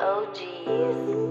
OGs.